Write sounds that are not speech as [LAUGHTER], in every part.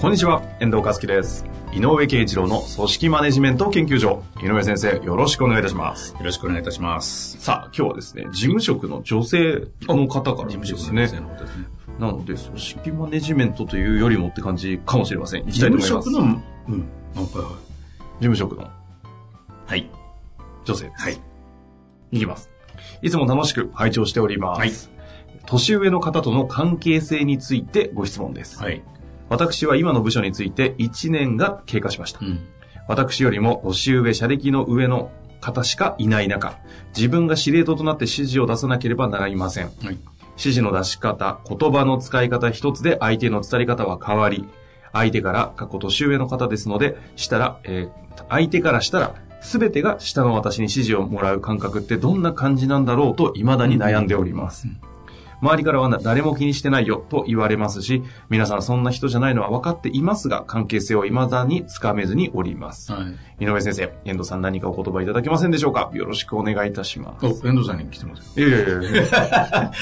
こんにちは、遠藤和樹です。井上圭一郎の組織マネジメント研究所。井上先生、よろしくお願いいたします。よろしくお願いいたします。さあ、今日はですね、事務職の女性の方から事務ですね職の女性。のことですね。なので、組織マネジメントというよりもって感じかもしれません。いき事たいと思います。務職の、うん。あはい事務職のはい。女性です。はい。いきます。いつも楽しく拝聴しております。はい年上の方との関係性についてご質問です。はい。私は今の部署について1年が経過しました。うん。私よりも年上、社歴の上の方しかいない中、自分が司令塔となって指示を出さなければなりません。はい。指示の出し方、言葉の使い方一つで相手の伝え方は変わり、相手から、過去年上の方ですので、したら、えー相手からしたら、すべてが下の私に指示をもらう感覚ってどんな感じなんだろうと未だに悩んでおります。周りからはな誰も気にしてないよと言われますし、皆さんそんな人じゃないのは分かっていますが、関係性を未だにつかめずにおります。はい。井上先生、遠藤さん何かお言葉いただけませんでしょうか？よろしくお願いいたします。お、遠藤さんに来てます。いやいやいやいや [LAUGHS]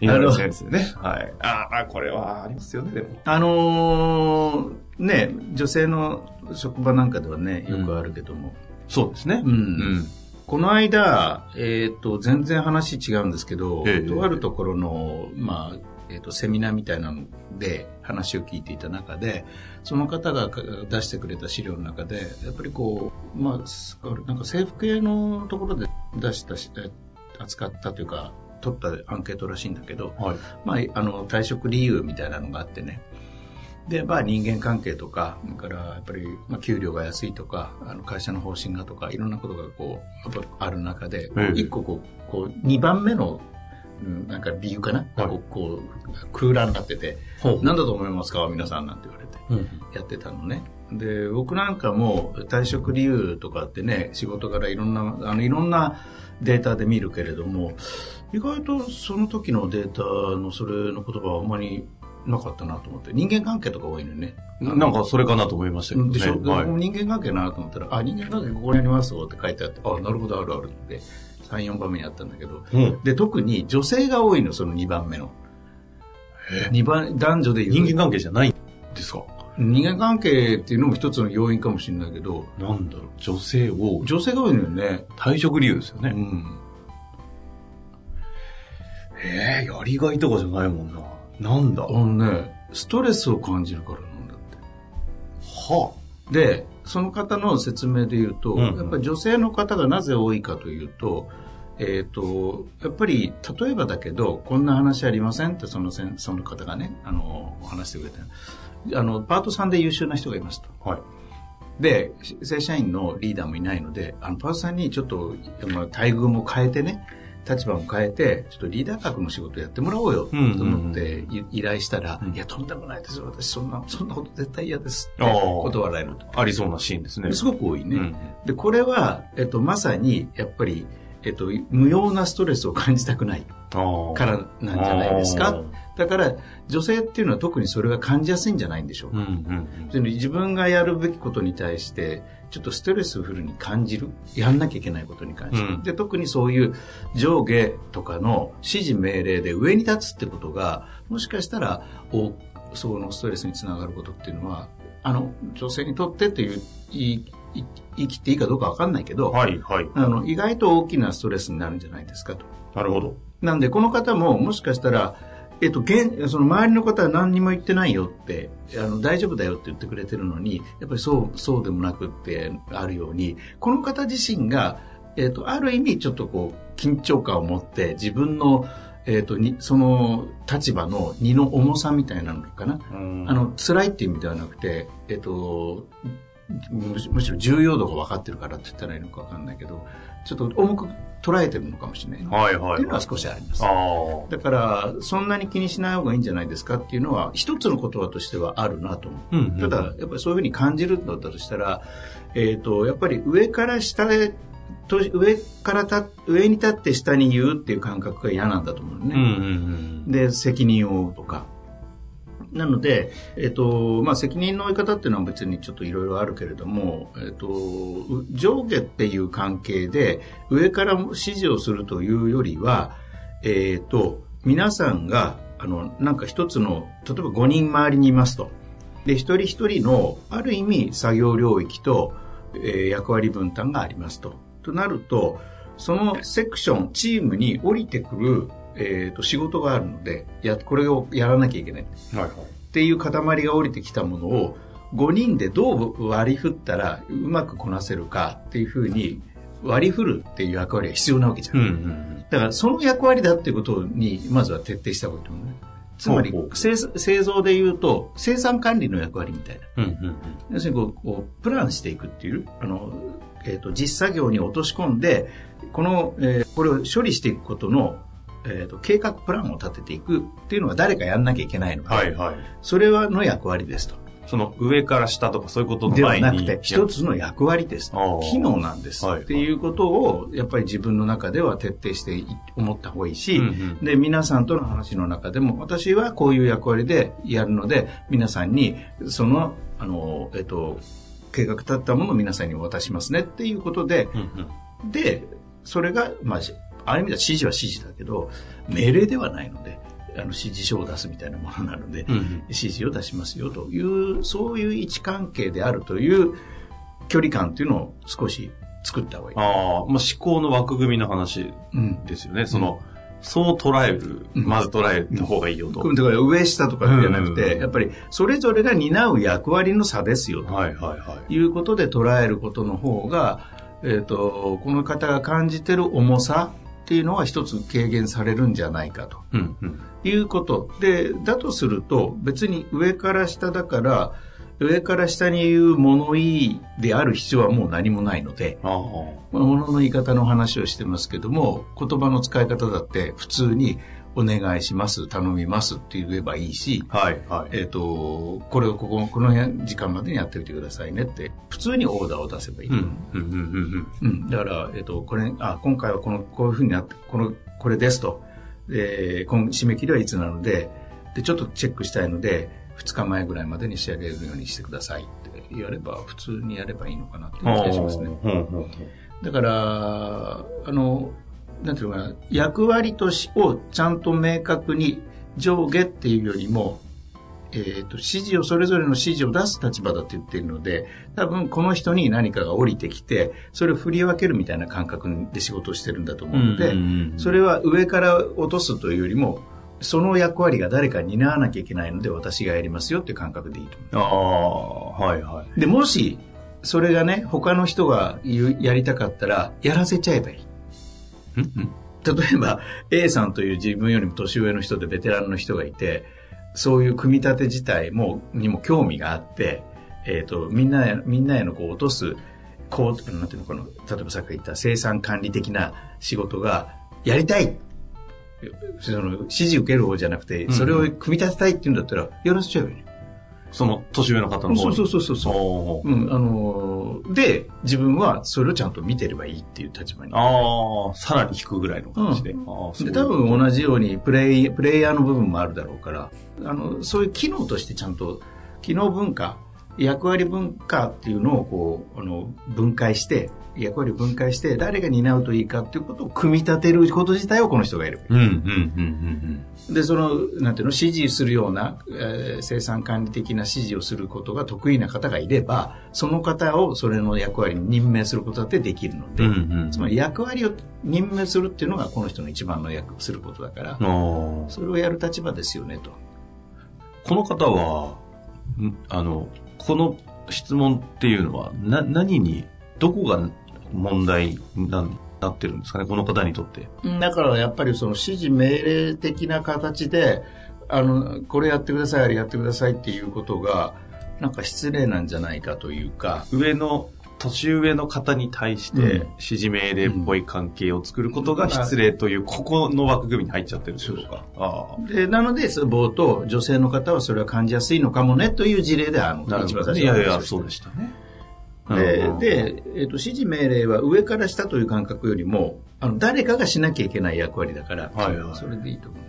井上先生ね。はい。ああ、これはありますよね、でも。あのー、ね、女性の職場なんかではね、よくあるけども。そうですね。うんうん。この間、えっ、と、全然話違うんですけど、ええとあるところの、まあ、えっ、と、セミナーみたいなので話を聞いていた中で、その方がか出してくれた資料の中で、やっぱりこう、まあ、すなんか制服系のところで出したし、え扱ったというか、取ったアンケートらしいんだけど、はい。まあ、あの、退職理由みたいなのがあってね。で、まあ、人間関係とか、それから、やっぱり、まあ、給料が安いとか、あの、会社の方針がとか、いろんなことがこう、やっぱある中でええ、一個こう、こう、二番目の、うんなんか理由かな、はいこう、空欄になってて、ほ何だと思いますか？皆さんなんて言われて。うん。やってたのね。で、僕なんかも退職理由とかってね、仕事からいろんな、あの、いろんなデータで見るけれども、意外とその時のデータのそれの言葉はあんまりなかったなと思って、人間関係とか多いのよね。なんかそれかなと思いましたけどね。でしょ、はい。人間関係なと思ったら、あ、人間関係ここにありますよって書いてあって、あ、なるほど、あるあるって、3、4番目にあったんだけど、うんで、特に女性が多いの、その2番目の。え2番、男女で人間関係じゃないんですか？人間関係っていうのも一つの要因かもしれないけど、なんだろう、女性を、女性が多いのよね。退職理由ですよね。うん。ええやりがいとかじゃないもんな。なんだ？あのね、ストレスを感じるからなんだって。はで、その方の説明で言うと、うんうんやっぱり女性の方がなぜ多いかというと、えっ、と、やっぱり、例えばだけど、こんな話ありませんって、そのせん、その方がね、あの、話してくれて。あの、パートさんで優秀な人がいますと。はい。で、正社員のリーダーもいないので、あの、パートさんにちょっと、まあ、待遇も変えてね、立場も変えて、ちょっとリーダー格の仕事やってもらおうよ、と思ってい依頼したら、うんいや、とんでもないですよ。私、そんな、[LAUGHS] そんなこと絶対嫌ですって断られると。ありそうなシーンですね。すごく多いね。うんで、これは、えっと、まさに、やっぱり、えっと、無用なストレスを感じたくないからなんじゃないですあか。だから、女性っていうのは特にそれが感じやすいんじゃないんでしょうか？ーうんうんその自分がやるべきことに対して、ちょっとストレスフルに感じる。やんなきゃいけないことに関して。うんで、特にそういう上下とかの指示命令で上に立つってことが、もしかしたら、おそのストレスにつながることっていうのは、あの、女性にとってという、いいい生きていいかどうかわかんないけど、はいはい。あの、意外と大きなストレスになるんじゃないですかと。なるほど。なんで、この方も、もしかしたら、えっと、現、その周りの方は何にも言ってないよって、あの、大丈夫だよって言ってくれてるのに、やっぱりそう、そうでもなくってあるように、この方自身が、えっと、ある意味ちょっとこう、緊張感を持って、自分の、えっと、に、その立場の荷の重さみたいなのかな。うんあの、辛いっていう意味ではなくて、えっと、むしろ重要度が分かってるからって言ったらいいのか分かんないけど、ちょっと重く捉えてるのかもしれない。はいはい。っていうのは少しあります。あだから、そんなに気にしない方がいいんじゃないですかっていうのは、一つの言葉としてはあるなと思う。あ。うん、ただ、やっぱりそういうふうに感じるんだったとしたら、えっ、と、やっぱり上から下へ、と上からた、上に立って下に言うっていう感覚が嫌なんだと思うのね。うんうんうん。で、責任を負うとか。なので、えっ、と、まあ、責任の負い方っていうのは別にちょっといろいろあるけれども、えっ、と、上下っていう関係で、上から指示をするというよりは、えっ、と、皆さんが、あの、なんか一つの、例えば5人周りにいますと。で、一人一人の、ある意味、作業領域と、えー役割分担がありますと。となると、そのセクション、チームに降りてくる、えー、と仕事があるので、や、これをやらなきゃいけない。はいはい。っていう塊が降りてきたものを、5人でどう割り振ったらうまくこなせるかっていうふうに割り振るっていう役割が必要なわけじゃん。うんうんだからその役割だっていうことにまずは徹底した方がいいと思うね。つまり製製造で言うと生産管理の役割みたいな。うん。うんうん要するにこうこうプランしていくっていう、あの、えっ、と、実作業に落とし込んで、この、えーこれを処理していくことの、えっ、と、計画プランを立てていくっていうのは誰かやんなきゃいけないので、はいはい。それはの役割ですと。その上から下とかそういうことのでは。なくて、一つの役割です。機能なんです。はいっていうことを、やっぱり自分の中では徹底してい思った方がいいし、うんうんで、皆さんとの話の中でも、私はこういう役割でやるので、皆さんに、その、あの、えっと、計画立ったものを皆さんにお渡ししますねっていうことで、うんうんで、それが、まあ、ある意味では指示は指示だけど、命令ではないので、あの指示書を出すみたいなものなので、うんうん指示を出しますよという、そういう位置関係であるという距離感っていうのを少し作った方がいい。ああ、まあ思考の枠組みの話うん。ですよね。その、そう捉える、うんまず捉えた方がいいよと。だから上下とかじゃなくうんて、やっぱりそれぞれが担う役割の差ですよとはいはいはい。いうことで捉えることの方が、えっ、と、この方が感じてる重さっていうのは一つ軽減されるんじゃないかと。うんうん。いうこと。で、だとすると、別に上から下だから、上から下に言う物言いである必要はもう何もないので、ああ。まあ物の言い方の話をしてますけども、言葉の使い方だって普通にお願いします、頼みますって言えばいいし、はいはい。えっ、と、これをここ、この辺時間までにやっておいてくださいねって、普通にオーダーを出せばいい。うんうんうんうんうん、だから、えっ、と、これ、あ、今回はこの、こういうふうになって、この、これですと。で、今締め切りはいつなので、で、ちょっとチェックしたいので、2日前ぐらいまでに仕上げるようにしてくださいってやれば、普通にやればいいのかなっていううん。気がしますね。だから、あの、なんていうのかな、役割としをちゃんと明確に上下っていうよりも、えっ、と、指示を、それぞれの指示を出す立場だって言ってるので、多分この人に何かが降りてきて、それを振り分けるみたいな感覚で仕事をしてるんだと思うので、それは上から落とすというよりも、その役割が誰かに担わなきゃいけないので私がやりますよっていう感覚でいいと思う。ああ、はいはい。で、もし、それがね、他の人がやりたかったら、やらせちゃえばいい。うんうん。例えば A さんという自分よりも年上の人でベテランの人がいてそういう組み立て自体もにも興味があって、えっとみんなへみんなへのこう落とすこうなんていうのかな例えばさっき言った生産管理的な仕事がやりたい。その指示受ける方じゃなくてんそれを組み立てたいっていうんだったらやらせちゃえばいい。ね、その年上の方の方に。そうそうそうそうう。んあのーで自分はそれをちゃんと見てればいいっていう立場に。ああ、さらに引くぐらいの感じで。うで多分同じようにプレイプレイヤーの部分もあるだろうからあのそういう機能としてちゃんと機能文化役割文化っていうのをこうあの分解して役割を分解して誰が担うといいかっていうことを組み立てること自体をこの人がやる。うんうんうんうんで、その、なんていうの、指示するような、えー生産管理的な指示をすることが得意な方がいれば、その方をそれの役割に任命することだってできるので、うん。うんうん。つまり役割を任命するっていうのがこの人の一番の役することだから、それをやる立場ですよねと。この方は、んあの、この質問っていうのは、な、何に、どこが問題ななってるんですかね、この方にとって。だからやっぱりその指示命令的な形で、あの、これやってください、あれやってくださいっていうことが、なんか失礼なんじゃないかというか、上の年上の方に対して、指示命令っぽい関係を作ることが失礼という、ここの枠組みに入っちゃってるでしょうか。あでなので、冒頭、女性の方はそれは感じやすいのかもねという事例で、あの、一番最初いやいや、そうでしたね。で、で、えっ、ー、と、指示命令は上から下という感覚よりも、あの、誰かがしなきゃいけない役割だから、はいはい、それでいいと思う、ね。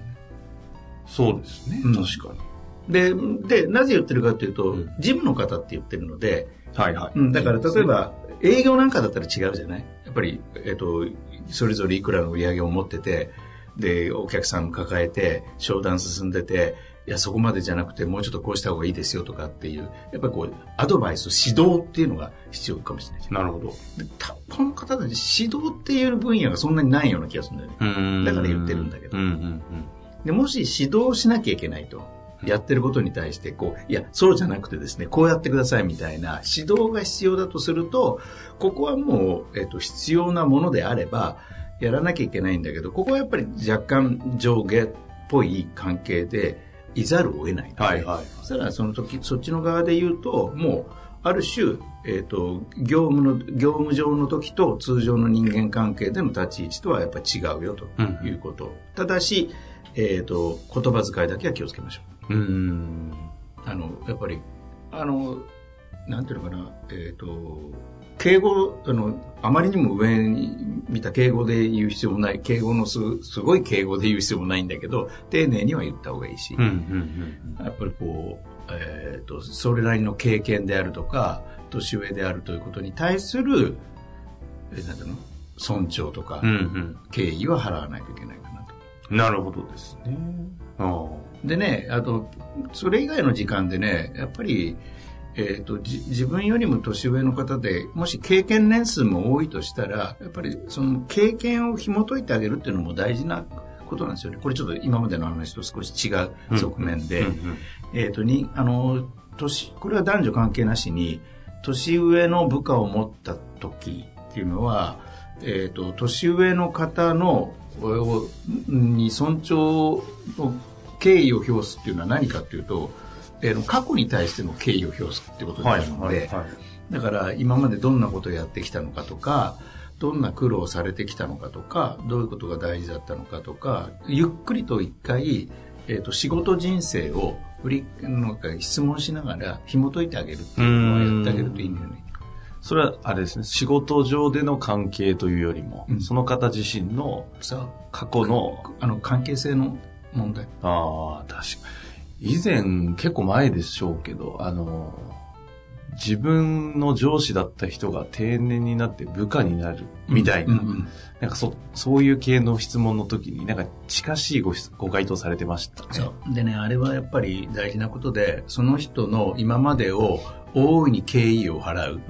そうですね、うん、確かに。で、で、なぜ言ってるかというと、うん、事務の方って言ってるので、はいはい。うん、だから例えば、営業なんかだったら違うじゃない？やっぱり、えっ、ー、と、それぞれいくらの売り上げを持ってて、で、お客さん抱えて、商談進んでて、いや、そこまでじゃなくて、もうちょっとこうした方がいいですよとかっていう、やっぱりこう、アドバイス、指導っていうのが必要かもしれない。なるほど。でこの方たち、指導っていう分野がそんなにないような気がするんだよね。だから言ってるんだけど。でもし指導しなきゃいけないと。やってることに対して、こう、いや、そうじゃなくてですね、こうやってくださいみたいな指導が必要だとすると、ここはもう、えっと、必要なものであれば、やらなきゃいけないんだけど、ここはやっぱり若干上下っぽい関係で、いざるを得ないはいはい、そしたらその時、そっちの側で言うと、もう、ある種、えっ、ー、と、業務の、業務上の時と通常の人間関係での立ち位置とはやっぱり違うよということ。うん、ただし、えっ、ー、と、言葉遣いだけは気をつけましょう。うん。あの、やっぱり、あの、なんていうのかな、えっ、ー、と、敬語、あの、あまりにも上に見た敬語で言う必要もない、敬語のすすごい敬語で言う必要もないんだけど、丁寧には言った方がいいし、やっぱりこう、えっ、ー、と、それなりの経験であるとか、年上であるということに対する、えー、なんていうの？尊重とか、敬意は払わないといけないかなと。なるほどですね。でね、あと、それ以外の時間でね、やっぱり、えーと、自分よりも年上の方でもし経験年数も多いとしたらやっぱりその経験を紐解いてあげるっていうのも大事なことなんですよね。これちょっと今までの話と少し違う側面で、えっ、とにあの年これは男女関係なしに年上の部下を持った時っていうのは、えーと、年上の方のに尊重の敬意を表すっていうのは何かっていうとえー、過去に対しての敬意を表すってことになるので、だから今までどんなことをやってきたのかとか、どんな苦労をされてきたのかとか、どういうことが大事だったのかとか、ゆっくりと一回、えっ、ー、と、仕事人生を振り、なんか質問しながら紐解いてあげるっていうのをやってあげるといいんだよね。それはあれですね、仕事上での関係というよりも、うん、その方自身の過去の、あの、関係性の問題。ああ、確かに。以前、結構前でしょうけど、あの、自分の上司だった人が定年になって部下になるみたいな、うんうんうん、なんかそ、そういう系の質問の時に、なんか近しいごご回答されてましたね。そう。でね、あれはやっぱり大事なことで、その人の今までを大いに敬意を払う。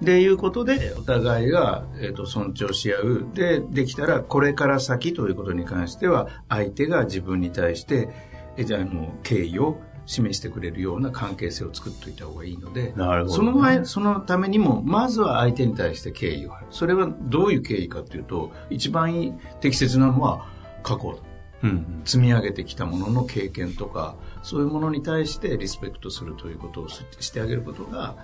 でいうことで、お互いが、えーと、尊重し合う。で、できたら、これから先ということに関しては、相手が自分に対して、えじゃあの敬意を示してくれるような関係性を作っておいた方がいいので、なるほど、ね、その前、そのためにも、まずは相手に対して敬意を。それはどういう敬意かというと、一番適切なのは過去、うんうん、積み上げてきたものの経験とか、そういうものに対してリスペクトするということをしてあげることが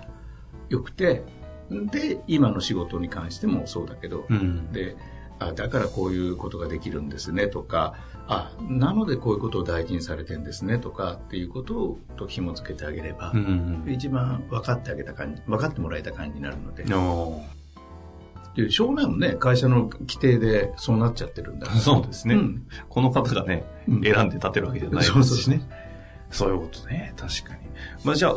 良くて、で、今の仕事に関してもそうだけど、うん、で、あだからこういうことができるんですねとか、あなのでこういうことを大事にされてるんですねとかっていうことをと紐付けてあげれば、うんうん、一番分かってあげた感じ分かってもらえた感じになるので。で、しょうがないもんね。会社の規定でそうなっちゃってるんだ [LAUGHS] そうですね。うん、この方がね、選んで立てるわけじゃないですしね。そういうことね。確かに。まあじゃあ、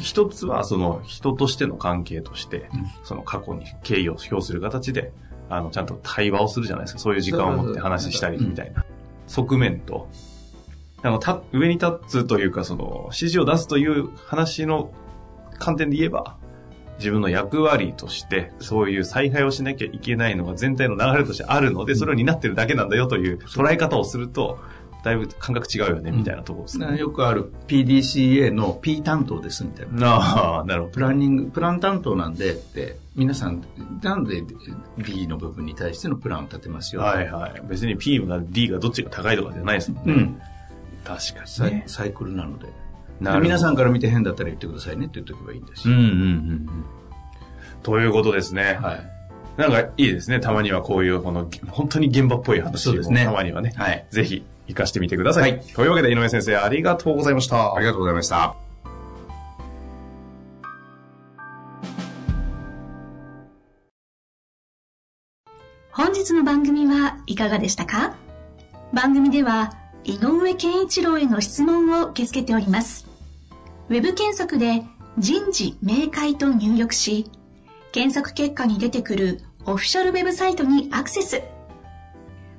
一つは、その、人としての関係として、うん、その過去に敬意を表する形で、あの、ちゃんと対話をするじゃないですか。そういう時間を持って話したりみたいな。側面と、あの、た、上に立つというか、その、指示を出すという話の観点で言えば、自分の役割として、そういう采配をしなきゃいけないのが全体の流れとしてあるので、それを担ってるだけなんだよという捉え方をすると、だいぶ感覚違うよね、みたいなところですね、うん、よくある PDCA の P 担当ですみたいな。ああ、[LAUGHS] なるほど。プランニング、プラン担当なんでって、皆さん、なんで B の部分に対してのプランを立てますよ。はいはい。別に P が D がどっちが高いとかじゃないですもんね。うん。確かに、ね、サイクルなので。で皆さんから見て変だったら言ってくださいねって言っとけばいいんですよ。うんうんうん。ということですね。はい。なんかいいですね。たまにはこういう、この、本当に現場っぽい話をそうですねたまにはね。はい。ぜひ、活かしてみてください。はいというわけで、井上先生、ありがとうございました。ありがとうございました。本日の番組はいかがでしたか？番組では井上健一郎への質問を受け付けております。ウェブ検索で人事明快と入力し、検索結果に出てくるオフィシャルウェブサイトにアクセス。